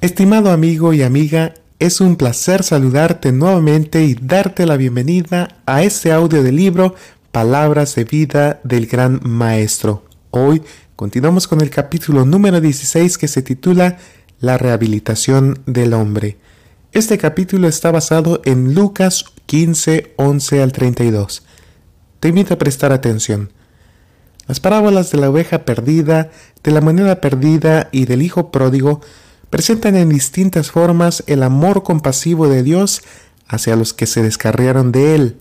Estimado amigo y amiga, es un placer saludarte nuevamente y darte la bienvenida a este audio del libro Palabras de vida del gran maestro. Hoy continuamos con el capítulo número 16 que se titula La rehabilitación del hombre. Este capítulo está basado en Lucas 15, 11 al 32. Te invito a prestar atención. Las parábolas de la oveja perdida, de la moneda perdida y del hijo pródigo presentan en distintas formas el amor compasivo de Dios hacia los que se descarriaron de Él.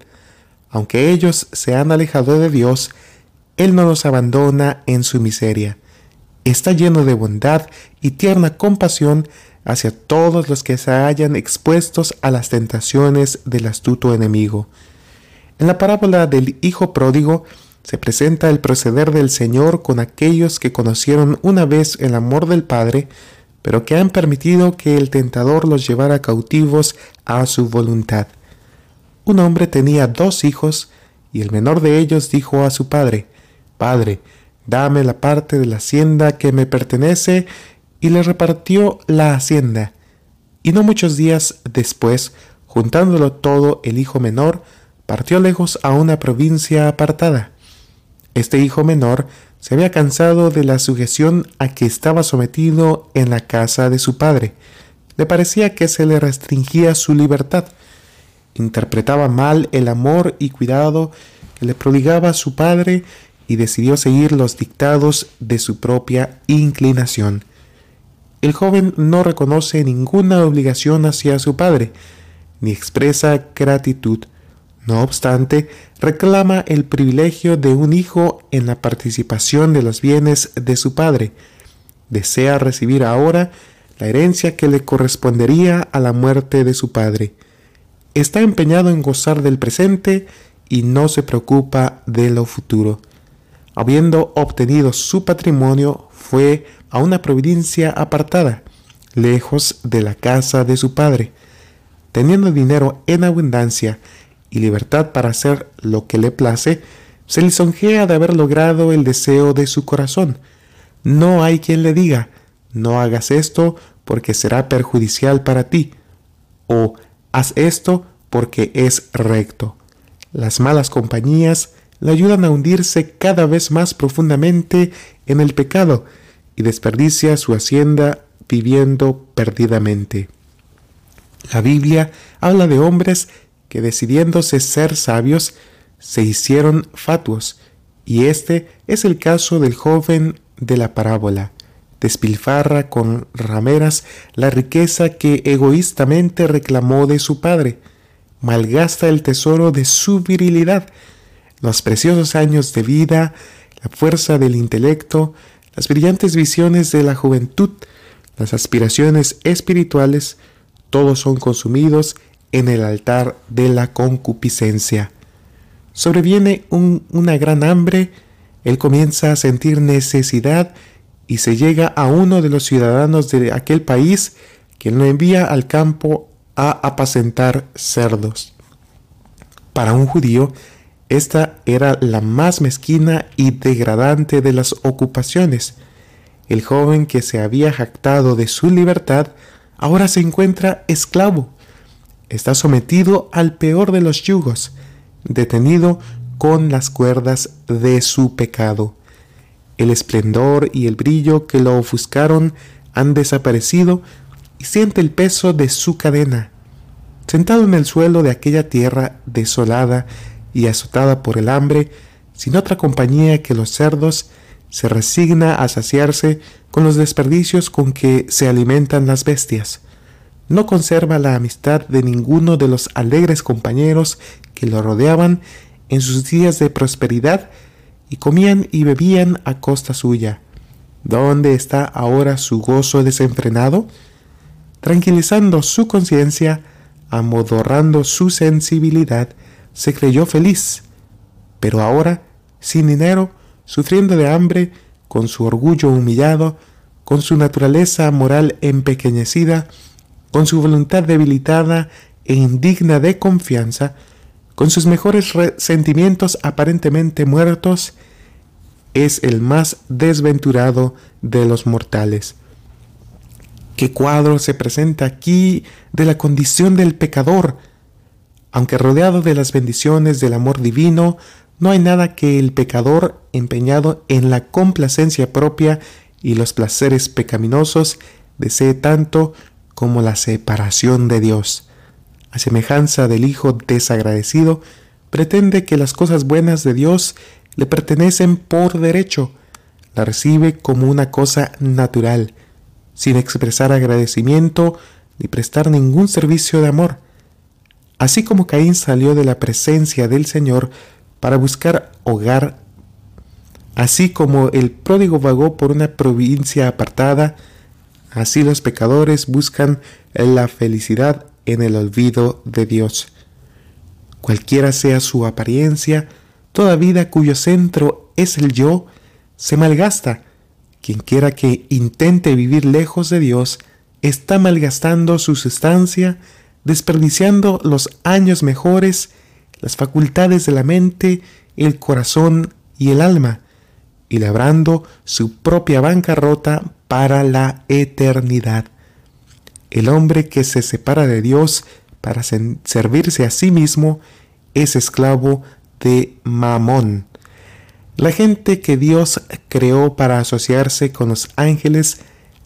Aunque ellos se han alejado de Dios, Él no los abandona en su miseria. Está lleno de bondad y tierna compasión hacia todos los que se hayan expuestos a las tentaciones del astuto enemigo. En la parábola del Hijo Pródigo se presenta el proceder del Señor con aquellos que conocieron una vez el amor del Padre, pero que han permitido que el tentador los llevara cautivos a su voluntad. Un hombre tenía dos hijos, y el menor de ellos dijo a su padre, Padre, dame la parte de la hacienda que me pertenece, y le repartió la hacienda. Y no muchos días después, juntándolo todo, el hijo menor partió lejos a una provincia apartada. Este hijo menor se había cansado de la sujeción a que estaba sometido en la casa de su padre. Le parecía que se le restringía su libertad. Interpretaba mal el amor y cuidado que le prodigaba su padre y decidió seguir los dictados de su propia inclinación. El joven no reconoce ninguna obligación hacia su padre, ni expresa gratitud. No obstante, reclama el privilegio de un hijo en la participación de los bienes de su padre. Desea recibir ahora la herencia que le correspondería a la muerte de su padre. Está empeñado en gozar del presente y no se preocupa de lo futuro. Habiendo obtenido su patrimonio, fue a una provincia apartada, lejos de la casa de su padre. Teniendo dinero en abundancia y libertad para hacer lo que le place, se lisonjea de haber logrado el deseo de su corazón. No hay quien le diga, no hagas esto porque será perjudicial para ti, o haz esto porque es recto. Las malas compañías le ayudan a hundirse cada vez más profundamente en el pecado y desperdicia su hacienda viviendo perdidamente. La Biblia habla de hombres que decidiéndose ser sabios, se hicieron fatuos, y este es el caso del joven de la parábola. Despilfarra con rameras la riqueza que egoístamente reclamó de su padre, malgasta el tesoro de su virilidad, los preciosos años de vida, la fuerza del intelecto, las brillantes visiones de la juventud, las aspiraciones espirituales, todos son consumidos en el altar de la concupiscencia. Sobreviene una gran hambre, él comienza a sentir necesidad y se llega a uno de los ciudadanos de aquel país que lo envía al campo a apacentar cerdos. Para un judío, esta era la más mezquina y degradante de las ocupaciones. El joven que se había jactado de su libertad ahora se encuentra esclavo está sometido al peor de los yugos, detenido con las cuerdas de su pecado. El esplendor y el brillo que lo ofuscaron han desaparecido y siente el peso de su cadena. Sentado en el suelo de aquella tierra desolada y azotada por el hambre, sin otra compañía que los cerdos, se resigna a saciarse con los desperdicios con que se alimentan las bestias no conserva la amistad de ninguno de los alegres compañeros que lo rodeaban en sus días de prosperidad y comían y bebían a costa suya. ¿Dónde está ahora su gozo desenfrenado? Tranquilizando su conciencia, amodorrando su sensibilidad, se creyó feliz. Pero ahora, sin dinero, sufriendo de hambre, con su orgullo humillado, con su naturaleza moral empequeñecida, con su voluntad debilitada e indigna de confianza, con sus mejores sentimientos aparentemente muertos, es el más desventurado de los mortales. ¿Qué cuadro se presenta aquí de la condición del pecador? Aunque rodeado de las bendiciones del amor divino, no hay nada que el pecador, empeñado en la complacencia propia y los placeres pecaminosos, desee tanto como la separación de Dios. A semejanza del Hijo desagradecido, pretende que las cosas buenas de Dios le pertenecen por derecho, la recibe como una cosa natural, sin expresar agradecimiento ni prestar ningún servicio de amor. Así como Caín salió de la presencia del Señor para buscar hogar, así como el pródigo vagó por una provincia apartada, así los pecadores buscan la felicidad en el olvido de Dios. Cualquiera sea su apariencia, toda vida cuyo centro es el yo, se malgasta. Quien quiera que intente vivir lejos de Dios, está malgastando su sustancia, desperdiciando los años mejores, las facultades de la mente, el corazón y el alma, y labrando su propia bancarrota para la eternidad. El hombre que se separa de Dios para servirse a sí mismo es esclavo de Mamón. La gente que Dios creó para asociarse con los ángeles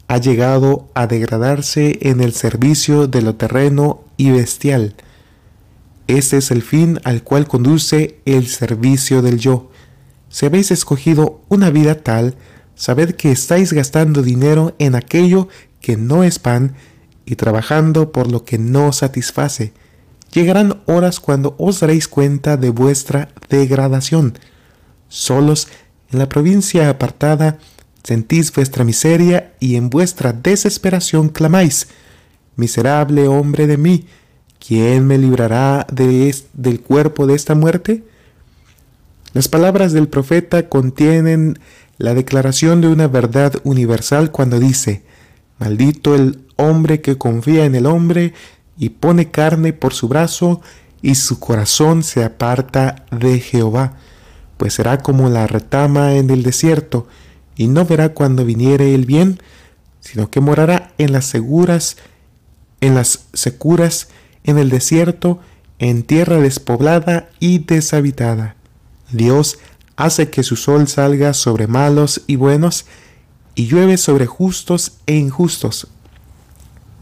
ha llegado a degradarse en el servicio de lo terreno y bestial. Este es el fin al cual conduce el servicio del yo. Si habéis escogido una vida tal, sabed que estáis gastando dinero en aquello que no es pan y trabajando por lo que no satisface. Llegarán horas cuando os daréis cuenta de vuestra degradación. Solos en la provincia apartada sentís vuestra miseria y en vuestra desesperación clamáis, Miserable hombre de mí, ¿quién me librará de del cuerpo de esta muerte? Las palabras del profeta contienen la declaración de una verdad universal cuando dice, Maldito el hombre que confía en el hombre y pone carne por su brazo y su corazón se aparta de Jehová, pues será como la retama en el desierto y no verá cuando viniere el bien, sino que morará en las seguras, en las securas, en el desierto, en tierra despoblada y deshabitada. Dios hace que su sol salga sobre malos y buenos, y llueve sobre justos e injustos.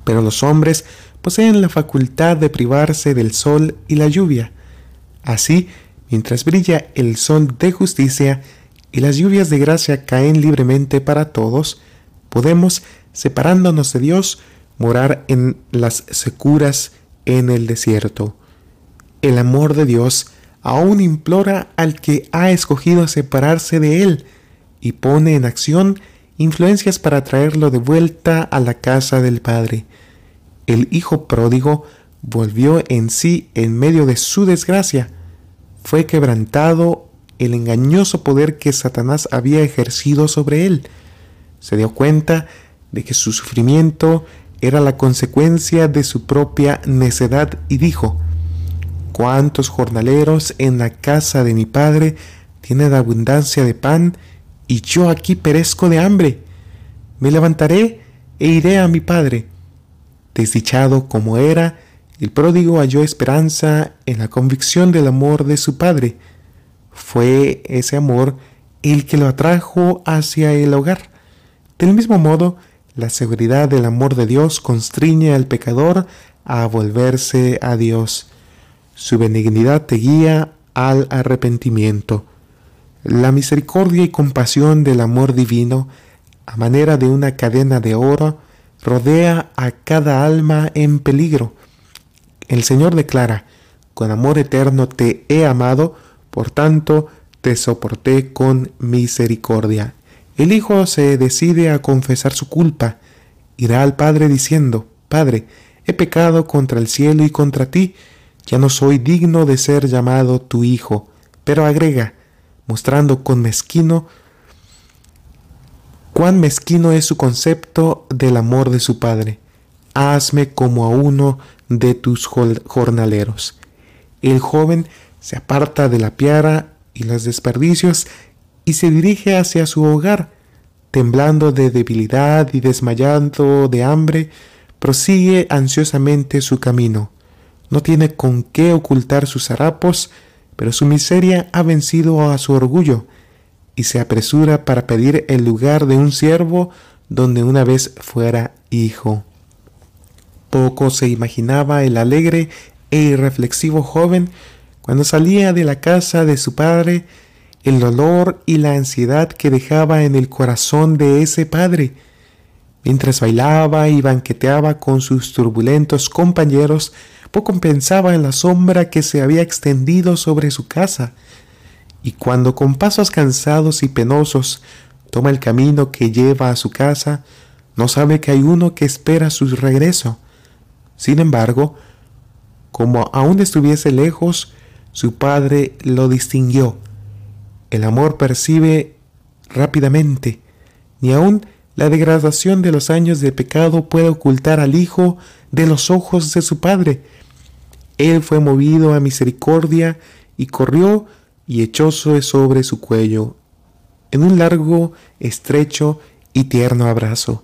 Pero los hombres poseen la facultad de privarse del sol y la lluvia. Así, mientras brilla el sol de justicia y las lluvias de gracia caen libremente para todos, podemos, separándonos de Dios, morar en las securas en el desierto. El amor de Dios aún implora al que ha escogido separarse de Él y pone en acción influencias para traerlo de vuelta a la casa del Padre. El Hijo pródigo volvió en sí en medio de su desgracia. Fue quebrantado el engañoso poder que Satanás había ejercido sobre él. Se dio cuenta de que su sufrimiento era la consecuencia de su propia necedad y dijo, ¿Cuántos jornaleros en la casa de mi padre tienen abundancia de pan y yo aquí perezco de hambre. Me levantaré e iré a mi padre. Desdichado como era, el pródigo halló esperanza en la convicción del amor de su padre. Fue ese amor el que lo atrajo hacia el hogar. Del mismo modo, la seguridad del amor de Dios constriñe al pecador a volverse a Dios. Su benignidad te guía al arrepentimiento. La misericordia y compasión del amor divino, a manera de una cadena de oro, rodea a cada alma en peligro. El Señor declara, con amor eterno te he amado, por tanto te soporté con misericordia. El Hijo se decide a confesar su culpa. Irá al Padre diciendo, Padre, he pecado contra el cielo y contra ti, ya no soy digno de ser llamado tu Hijo. Pero agrega, mostrando con mezquino cuán mezquino es su concepto del amor de su Padre. Hazme como a uno de tus jornaleros. El joven se aparta de la piara y los desperdicios y se dirige hacia su hogar. temblando de debilidad y desmayando de hambre, prosigue ansiosamente su camino. No tiene con qué ocultar sus harapos, pero su miseria ha vencido a su orgullo, y se apresura para pedir el lugar de un siervo donde una vez fuera hijo. Poco se imaginaba el alegre e irreflexivo joven cuando salía de la casa de su padre el dolor y la ansiedad que dejaba en el corazón de ese padre. Mientras bailaba y banqueteaba con sus turbulentos compañeros, poco pensaba en la sombra que se había extendido sobre su casa. Y cuando con pasos cansados y penosos toma el camino que lleva a su casa, no sabe que hay uno que espera su regreso. Sin embargo, como aún estuviese lejos, su padre lo distinguió el amor percibe rápidamente, ni aun la degradación de los años de pecado puede ocultar al Hijo de los ojos de su Padre. Él fue movido a misericordia y corrió y echóse sobre su cuello en un largo, estrecho y tierno abrazo.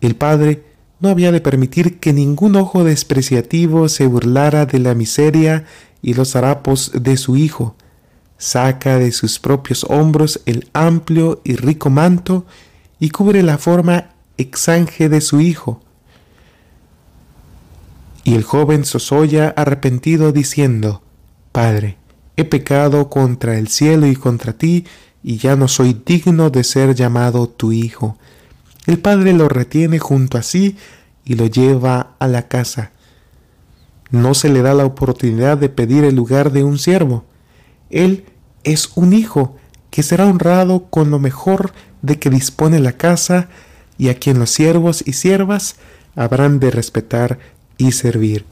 El Padre no había de permitir que ningún ojo despreciativo se burlara de la miseria y los harapos de su Hijo saca de sus propios hombros el amplio y rico manto y cubre la forma exange de su hijo. Y el joven Sosoya arrepentido diciendo, Padre, he pecado contra el cielo y contra ti, y ya no soy digno de ser llamado tu hijo. El padre lo retiene junto a sí y lo lleva a la casa. No se le da la oportunidad de pedir el lugar de un siervo. Él es un hijo que será honrado con lo mejor de que dispone la casa y a quien los siervos y siervas habrán de respetar y servir.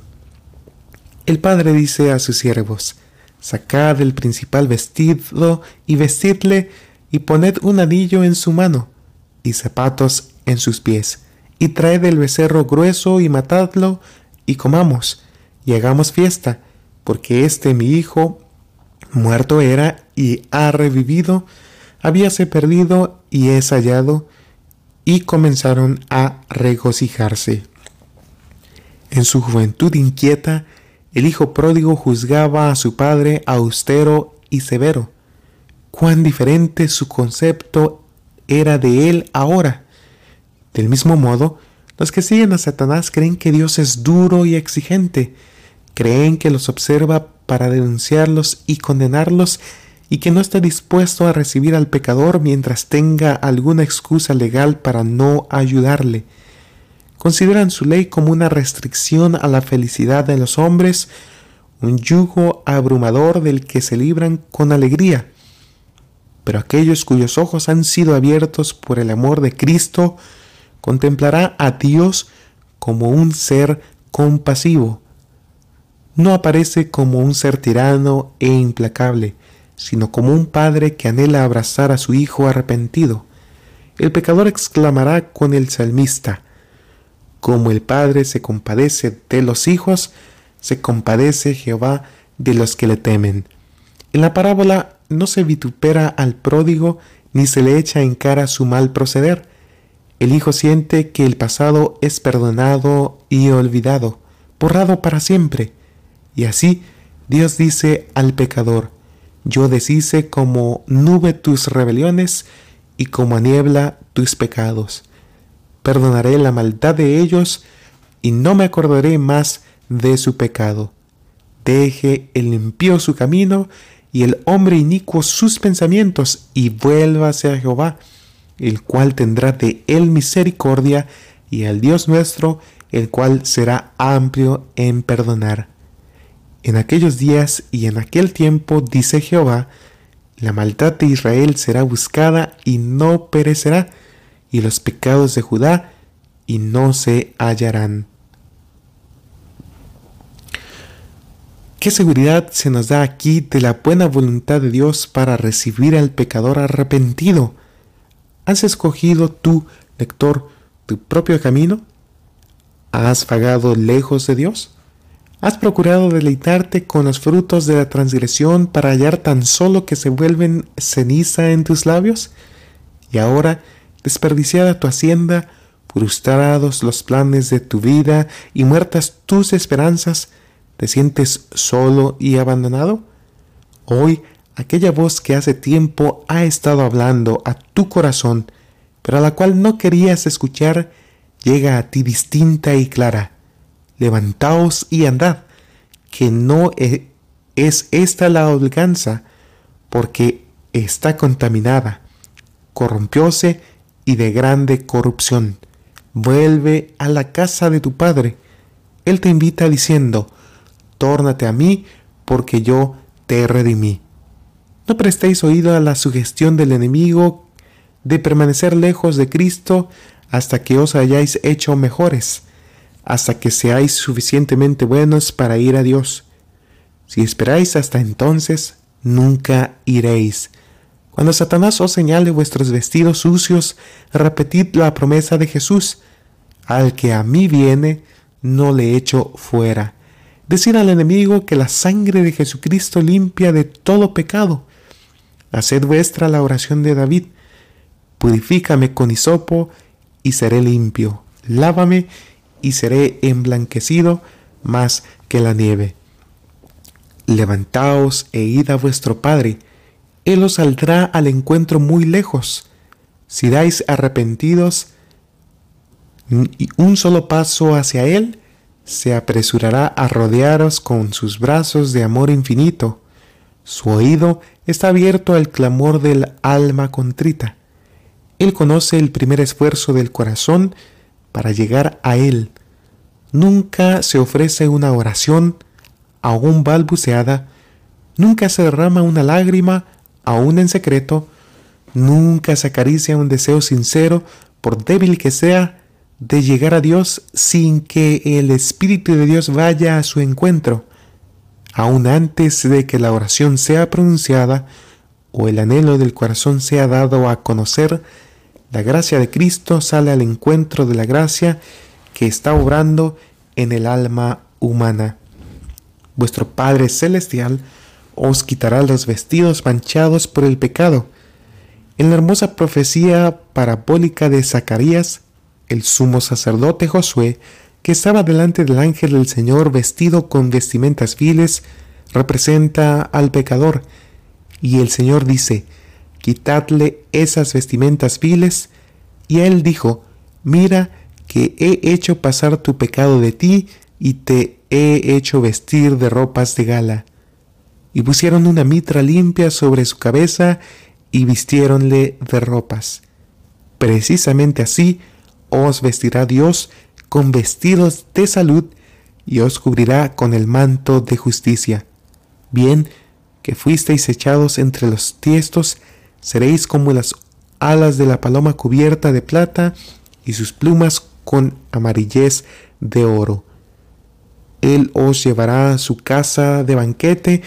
El padre dice a sus siervos, Sacad el principal vestido y vestidle y poned un anillo en su mano y zapatos en sus pies, y traed el becerro grueso y matadlo y comamos y hagamos fiesta, porque este mi hijo muerto era y ha revivido, habíase perdido y es hallado, y comenzaron a regocijarse. En su juventud inquieta, el hijo pródigo juzgaba a su padre austero y severo. Cuán diferente su concepto era de él ahora. Del mismo modo, los que siguen a Satanás creen que Dios es duro y exigente, creen que los observa para denunciarlos y condenarlos y que no está dispuesto a recibir al pecador mientras tenga alguna excusa legal para no ayudarle. Consideran su ley como una restricción a la felicidad de los hombres, un yugo abrumador del que se libran con alegría. Pero aquellos cuyos ojos han sido abiertos por el amor de Cristo, contemplará a Dios como un ser compasivo, no aparece como un ser tirano e implacable, sino como un padre que anhela abrazar a su hijo arrepentido. El pecador exclamará con el salmista, como el padre se compadece de los hijos, se compadece Jehová de los que le temen. En la parábola no se vitupera al pródigo ni se le echa en cara su mal proceder. El hijo siente que el pasado es perdonado y olvidado, borrado para siempre. Y así Dios dice al pecador, yo deshice como nube tus rebeliones y como niebla tus pecados. Perdonaré la maldad de ellos y no me acordaré más de su pecado. Deje el impío su camino y el hombre inicuo sus pensamientos y vuélvase a Jehová, el cual tendrá de él misericordia y al Dios nuestro, el cual será amplio en perdonar. En aquellos días y en aquel tiempo, dice Jehová, la maldad de Israel será buscada y no perecerá, y los pecados de Judá y no se hallarán. ¿Qué seguridad se nos da aquí de la buena voluntad de Dios para recibir al pecador arrepentido? ¿Has escogido tú, lector, tu propio camino? ¿Has vagado lejos de Dios? ¿Has procurado deleitarte con los frutos de la transgresión para hallar tan solo que se vuelven ceniza en tus labios? Y ahora desperdiciada tu hacienda, frustrados los planes de tu vida y muertas tus esperanzas, ¿te sientes solo y abandonado? Hoy, aquella voz que hace tiempo ha estado hablando a tu corazón, pero a la cual no querías escuchar, llega a ti distinta y clara. Levantaos y andad, que no e, es esta la holganza, porque está contaminada, corrompióse y de grande corrupción. Vuelve a la casa de tu padre. Él te invita diciendo, Tórnate a mí, porque yo te redimí. No prestéis oído a la sugestión del enemigo de permanecer lejos de Cristo hasta que os hayáis hecho mejores, hasta que seáis suficientemente buenos para ir a Dios. Si esperáis hasta entonces, nunca iréis. Cuando Satanás os señale vuestros vestidos sucios, repetid la promesa de Jesús. Al que a mí viene, no le echo fuera. Decid al enemigo que la sangre de Jesucristo limpia de todo pecado. Haced vuestra la oración de David. Purifícame con hisopo y seré limpio. Lávame y seré emblanquecido más que la nieve. Levantaos e id a vuestro Padre él os saldrá al encuentro muy lejos. Si dais arrepentidos un solo paso hacia Él, se apresurará a rodearos con sus brazos de amor infinito. Su oído está abierto al clamor del alma contrita. Él conoce el primer esfuerzo del corazón para llegar a Él. Nunca se ofrece una oración, aún balbuceada, nunca se derrama una lágrima aún en secreto, nunca se acaricia un deseo sincero, por débil que sea, de llegar a Dios sin que el Espíritu de Dios vaya a su encuentro. Aún antes de que la oración sea pronunciada o el anhelo del corazón sea dado a conocer, la gracia de Cristo sale al encuentro de la gracia que está obrando en el alma humana. Vuestro Padre Celestial os quitará los vestidos manchados por el pecado. En la hermosa profecía parabólica de Zacarías, el sumo sacerdote Josué, que estaba delante del ángel del Señor vestido con vestimentas viles, representa al pecador, y el Señor dice, quitadle esas vestimentas viles, y él dijo, mira que he hecho pasar tu pecado de ti, y te he hecho vestir de ropas de gala y pusieron una mitra limpia sobre su cabeza y vistiéronle de ropas. Precisamente así os vestirá Dios con vestidos de salud y os cubrirá con el manto de justicia. Bien que fuisteis echados entre los tiestos, seréis como las alas de la paloma cubierta de plata y sus plumas con amarillez de oro. Él os llevará a su casa de banquete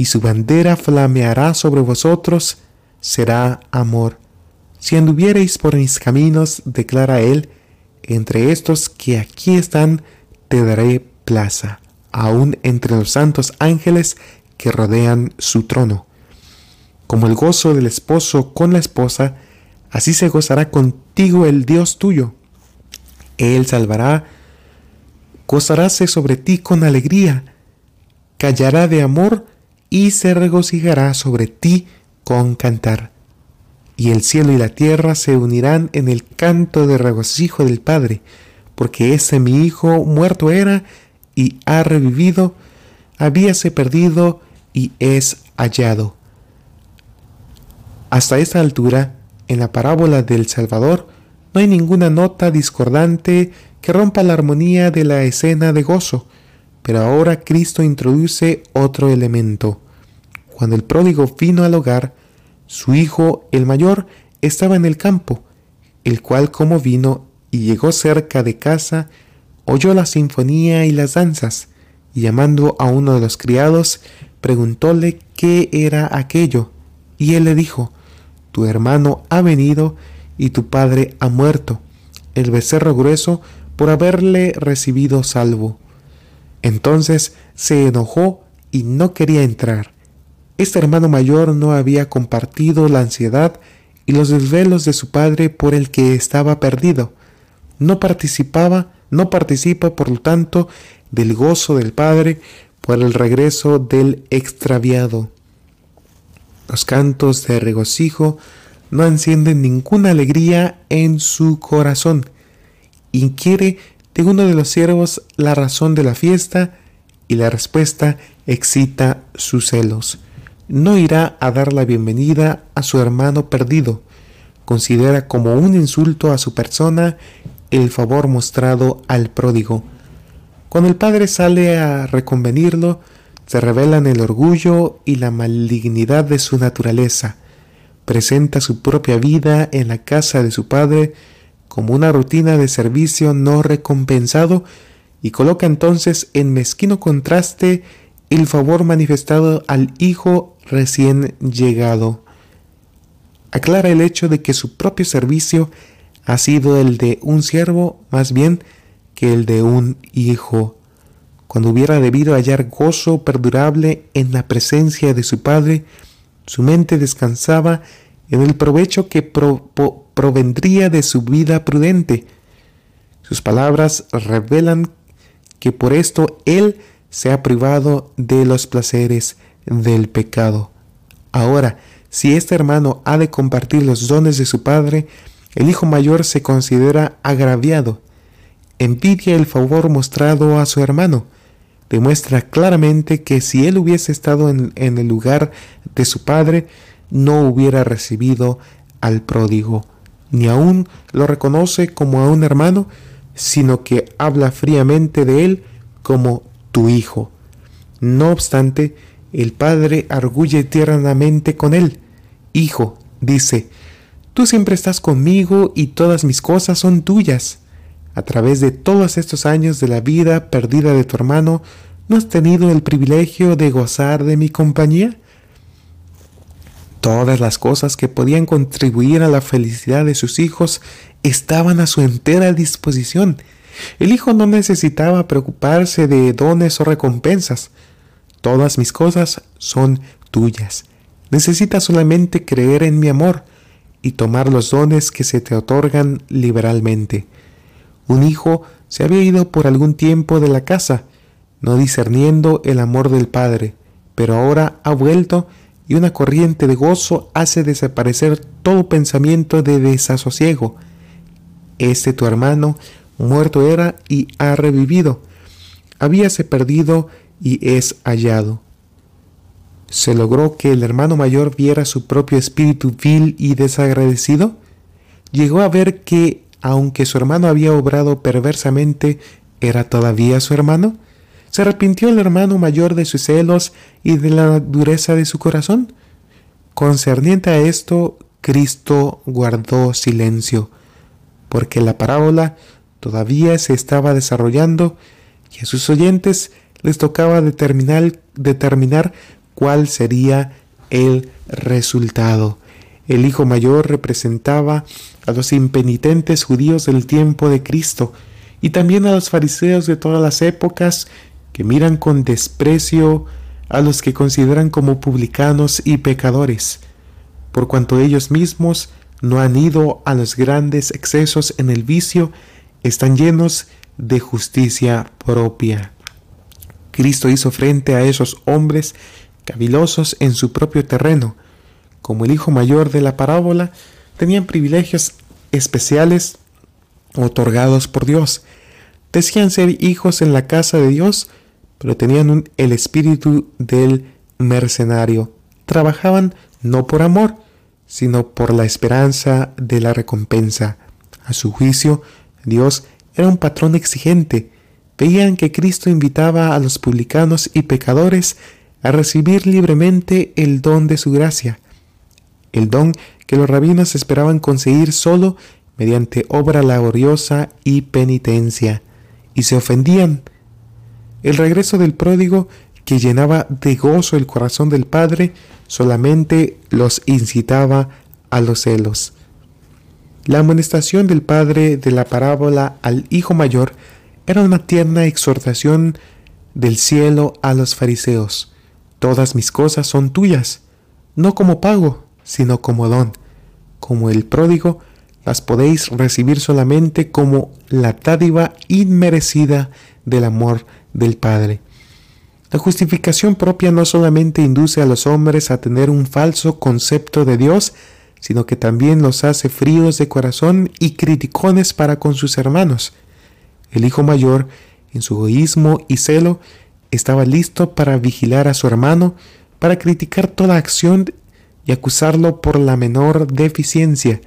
y su bandera flameará sobre vosotros, será amor. Si anduviereis por mis caminos, declara él, entre estos que aquí están, te daré plaza, aun entre los santos ángeles que rodean su trono. Como el gozo del esposo con la esposa, así se gozará contigo el Dios tuyo. Él salvará, gozaráse sobre ti con alegría, callará de amor y se regocijará sobre ti con cantar. Y el cielo y la tierra se unirán en el canto de regocijo del Padre, porque ese mi Hijo muerto era y ha revivido, habíase perdido y es hallado. Hasta esta altura, en la parábola del Salvador, no hay ninguna nota discordante que rompa la armonía de la escena de gozo, pero ahora Cristo introduce otro elemento. Cuando el pródigo vino al hogar, su hijo, el mayor, estaba en el campo, el cual como vino y llegó cerca de casa, oyó la sinfonía y las danzas, y llamando a uno de los criados, preguntóle qué era aquello, y él le dijo, Tu hermano ha venido y tu padre ha muerto, el becerro grueso por haberle recibido salvo. Entonces se enojó y no quería entrar. Este hermano mayor no había compartido la ansiedad y los desvelos de su padre por el que estaba perdido. No participaba, no participa, por lo tanto, del gozo del padre por el regreso del extraviado. Los cantos de regocijo no encienden ninguna alegría en su corazón. Inquiere de uno de los siervos la razón de la fiesta y la respuesta excita sus celos. No irá a dar la bienvenida a su hermano perdido. Considera como un insulto a su persona el favor mostrado al pródigo. Cuando el padre sale a reconvenirlo, se revelan el orgullo y la malignidad de su naturaleza. Presenta su propia vida en la casa de su padre como una rutina de servicio no recompensado y coloca entonces en mezquino contraste el favor manifestado al hijo recién llegado. Aclara el hecho de que su propio servicio ha sido el de un siervo más bien que el de un hijo. Cuando hubiera debido hallar gozo perdurable en la presencia de su Padre, su mente descansaba en el provecho que provendría de su vida prudente. Sus palabras revelan que por esto Él se ha privado de los placeres del pecado. Ahora, si este hermano ha de compartir los dones de su padre, el hijo mayor se considera agraviado. Envidia el favor mostrado a su hermano. Demuestra claramente que si él hubiese estado en, en el lugar de su padre, no hubiera recibido al pródigo, ni aún lo reconoce como a un hermano, sino que habla fríamente de él como tu hijo. No obstante, el padre arguye tiernamente con él. Hijo, dice, tú siempre estás conmigo y todas mis cosas son tuyas. A través de todos estos años de la vida perdida de tu hermano, ¿no has tenido el privilegio de gozar de mi compañía? Todas las cosas que podían contribuir a la felicidad de sus hijos estaban a su entera disposición. El hijo no necesitaba preocuparse de dones o recompensas. Todas mis cosas son tuyas. Necesitas solamente creer en mi amor y tomar los dones que se te otorgan liberalmente. Un hijo se había ido por algún tiempo de la casa, no discerniendo el amor del Padre, pero ahora ha vuelto y una corriente de gozo hace desaparecer todo pensamiento de desasosiego. Este tu hermano muerto era y ha revivido. Habíase perdido y es hallado. ¿Se logró que el hermano mayor viera su propio espíritu vil y desagradecido? Llegó a ver que, aunque su hermano había obrado perversamente, era todavía su hermano. ¿Se arrepintió el hermano mayor de sus celos y de la dureza de su corazón? Concerniente a esto, Cristo guardó silencio, porque la parábola todavía se estaba desarrollando y a sus oyentes les tocaba determinar, determinar cuál sería el resultado. El hijo mayor representaba a los impenitentes judíos del tiempo de Cristo y también a los fariseos de todas las épocas que miran con desprecio a los que consideran como publicanos y pecadores, por cuanto ellos mismos no han ido a los grandes excesos en el vicio, están llenos de justicia propia. Cristo hizo frente a esos hombres cavilosos en su propio terreno. Como el hijo mayor de la parábola, tenían privilegios especiales otorgados por Dios. Decían ser hijos en la casa de Dios, pero tenían el espíritu del mercenario. Trabajaban no por amor, sino por la esperanza de la recompensa. A su juicio, Dios era un patrón exigente. Veían que Cristo invitaba a los publicanos y pecadores a recibir libremente el don de su gracia, el don que los rabinos esperaban conseguir solo mediante obra laboriosa y penitencia, y se ofendían el regreso del pródigo, que llenaba de gozo el corazón del Padre, solamente los incitaba a los celos. La amonestación del Padre de la parábola al Hijo Mayor era una tierna exhortación del cielo a los fariseos. Todas mis cosas son tuyas, no como pago, sino como don. como el pródigo, las podéis recibir solamente como la dádiva inmerecida del amor del Padre. La justificación propia no solamente induce a los hombres a tener un falso concepto de Dios, sino que también los hace fríos de corazón y criticones para con sus hermanos. El hijo mayor, en su egoísmo y celo, estaba listo para vigilar a su hermano, para criticar toda acción y acusarlo por la menor deficiencia.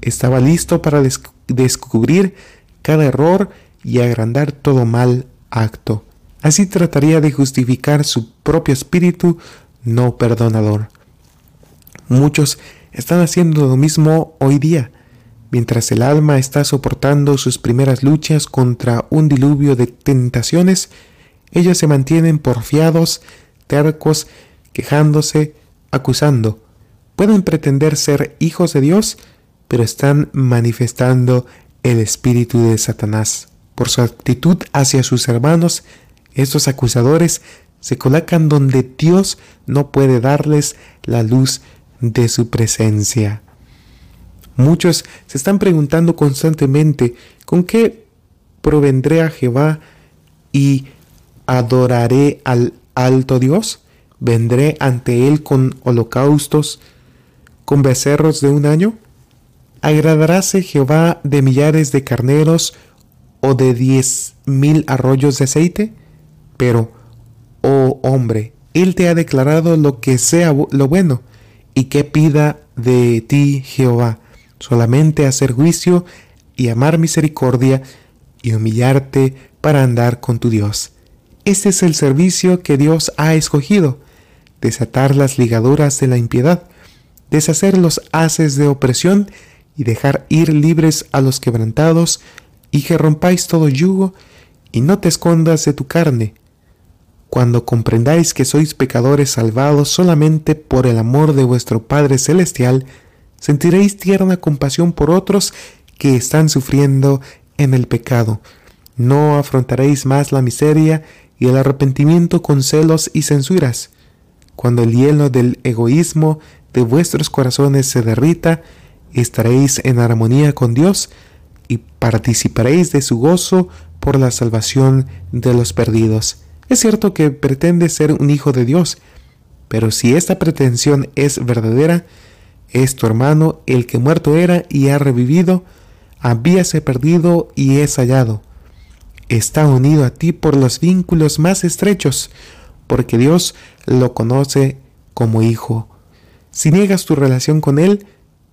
Estaba listo para descubrir cada error y agrandar todo mal acto. Así trataría de justificar su propio espíritu no perdonador. Muchos están haciendo lo mismo hoy día, mientras el alma está soportando sus primeras luchas contra un diluvio de tentaciones, ellos se mantienen porfiados, tercos, quejándose, acusando. Pueden pretender ser hijos de Dios, pero están manifestando el espíritu de Satanás. Por su actitud hacia sus hermanos, estos acusadores se colocan donde Dios no puede darles la luz de su presencia. Muchos se están preguntando constantemente, ¿con qué provendré a Jehová y adoraré al alto Dios? ¿Vendré ante él con holocaustos, con becerros de un año? ¿Agradaráse Jehová de millares de carneros o de diez mil arroyos de aceite? Pero, oh hombre, él te ha declarado lo que sea lo bueno, y que pida de ti Jehová, solamente hacer juicio y amar misericordia y humillarte para andar con tu Dios. Este es el servicio que Dios ha escogido, desatar las ligaduras de la impiedad, deshacer los haces de opresión y dejar ir libres a los quebrantados, y que rompáis todo yugo, y no te escondas de tu carne, cuando comprendáis que sois pecadores salvados solamente por el amor de vuestro Padre Celestial, sentiréis tierna compasión por otros que están sufriendo en el pecado. No afrontaréis más la miseria y el arrepentimiento con celos y censuras. Cuando el hielo del egoísmo de vuestros corazones se derrita, estaréis en armonía con Dios y participaréis de su gozo por la salvación de los perdidos. Es cierto que pretende ser un hijo de Dios, pero si esta pretensión es verdadera, es tu hermano el que muerto era y ha revivido, habíase perdido y es hallado. Está unido a ti por los vínculos más estrechos, porque Dios lo conoce como hijo. Si niegas tu relación con Él,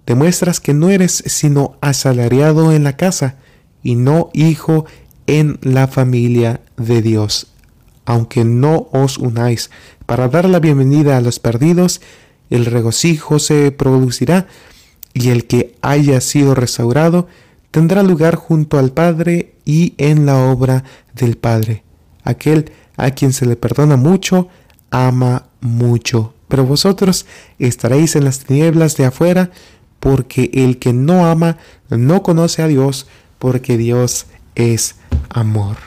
demuestras que no eres sino asalariado en la casa y no hijo en la familia de Dios aunque no os unáis, para dar la bienvenida a los perdidos, el regocijo se producirá, y el que haya sido restaurado tendrá lugar junto al Padre y en la obra del Padre. Aquel a quien se le perdona mucho, ama mucho. Pero vosotros estaréis en las tinieblas de afuera, porque el que no ama no conoce a Dios, porque Dios es amor.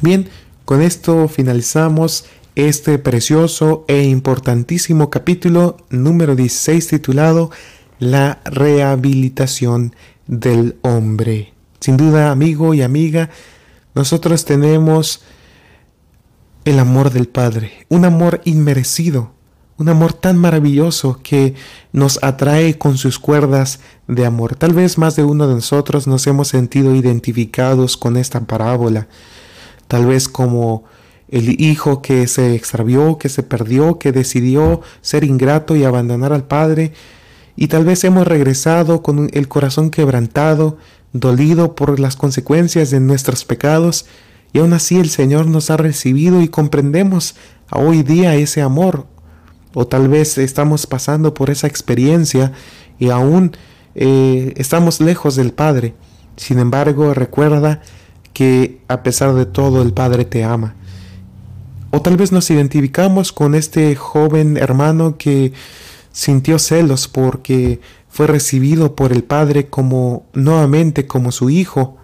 Bien, con esto finalizamos este precioso e importantísimo capítulo número 16 titulado La rehabilitación del hombre. Sin duda, amigo y amiga, nosotros tenemos el amor del Padre, un amor inmerecido, un amor tan maravilloso que nos atrae con sus cuerdas de amor. Tal vez más de uno de nosotros nos hemos sentido identificados con esta parábola tal vez como el hijo que se extravió, que se perdió, que decidió ser ingrato y abandonar al Padre, y tal vez hemos regresado con el corazón quebrantado, dolido por las consecuencias de nuestros pecados, y aún así el Señor nos ha recibido y comprendemos hoy día ese amor. O tal vez estamos pasando por esa experiencia y aún eh, estamos lejos del Padre. Sin embargo, recuerda que a pesar de todo el Padre te ama. O tal vez nos identificamos con este joven hermano que sintió celos porque fue recibido por el Padre como nuevamente como su hijo.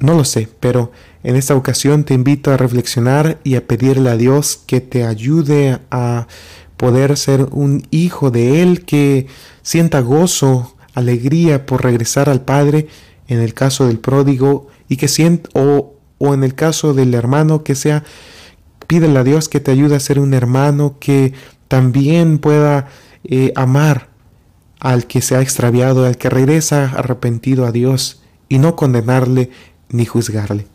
No lo sé, pero en esta ocasión te invito a reflexionar y a pedirle a Dios que te ayude a poder ser un hijo de Él que sienta gozo, alegría por regresar al Padre, en el caso del pródigo, y que sienta, o, o en el caso del hermano que sea, pídele a Dios que te ayude a ser un hermano que también pueda eh, amar al que se ha extraviado, al que regresa arrepentido a Dios y no condenarle ni juzgarle.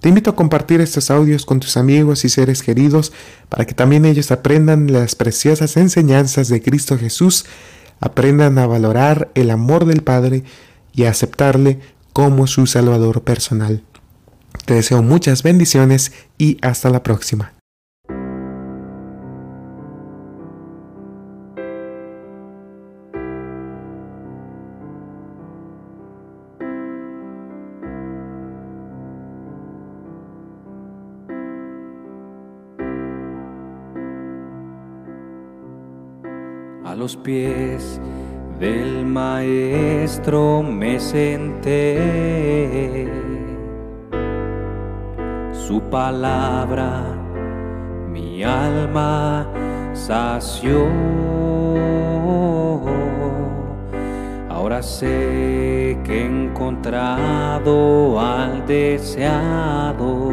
Te invito a compartir estos audios con tus amigos y seres queridos para que también ellos aprendan las preciosas enseñanzas de Cristo Jesús, aprendan a valorar el amor del Padre y a aceptarle como su Salvador personal. Te deseo muchas bendiciones y hasta la próxima. A los pies del maestro me senté. Su palabra mi alma sació. Ahora sé que he encontrado al deseado.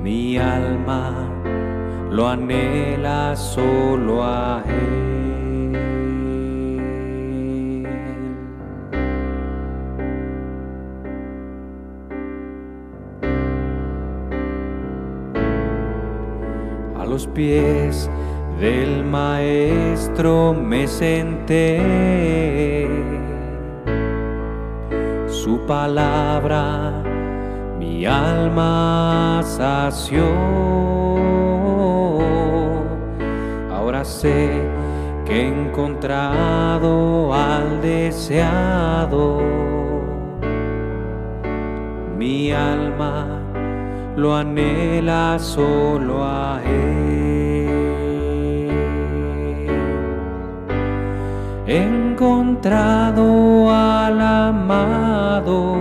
Mi alma lo anhela solo a Él. A los pies del Maestro me senté. Su palabra mi alma sació. Sé que he encontrado al deseado. Mi alma lo anhela solo a Él. He encontrado al amado.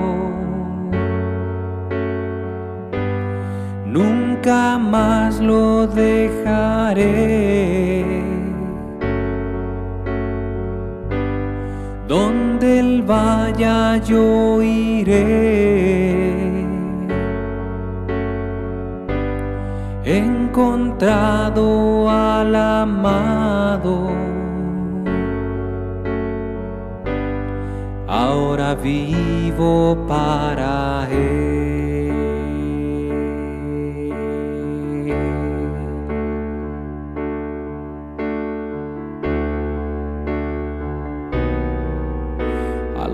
Nunca más lo dejaré. Vaya yo iré. Encontrado al amado. Ahora vivo para Él.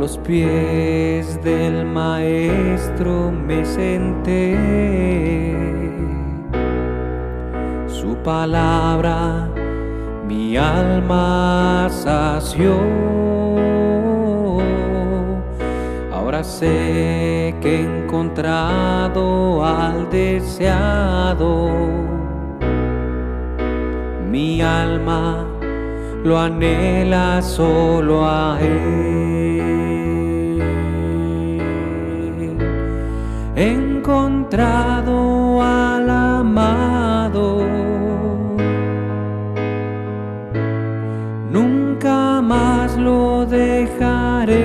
Los pies del maestro me senté. Su palabra mi alma sació. Ahora sé que he encontrado al deseado. Mi alma lo anhela solo a Él. Encontrado al amado. Nunca más lo dejaré.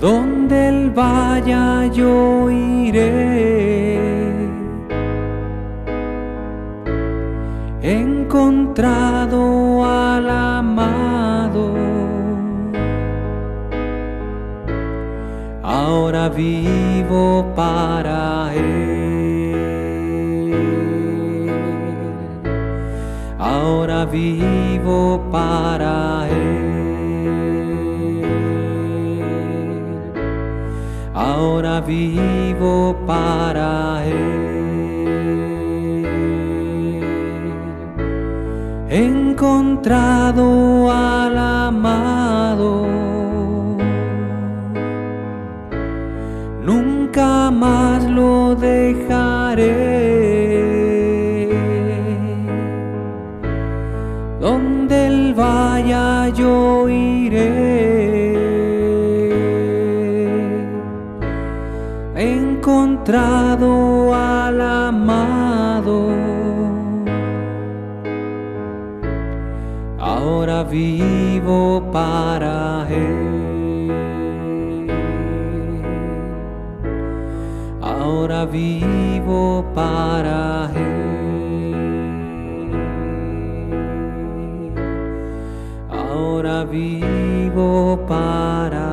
Donde Él vaya yo iré. He encontrado Ahora vivo para Él. Ahora vivo para Él. Ahora vivo para Él. He encontrado al amado. dejaré. Donde él vaya yo iré. He encontrado al amado. Ahora vivo para él. Vivo para Él. Ahora vivo para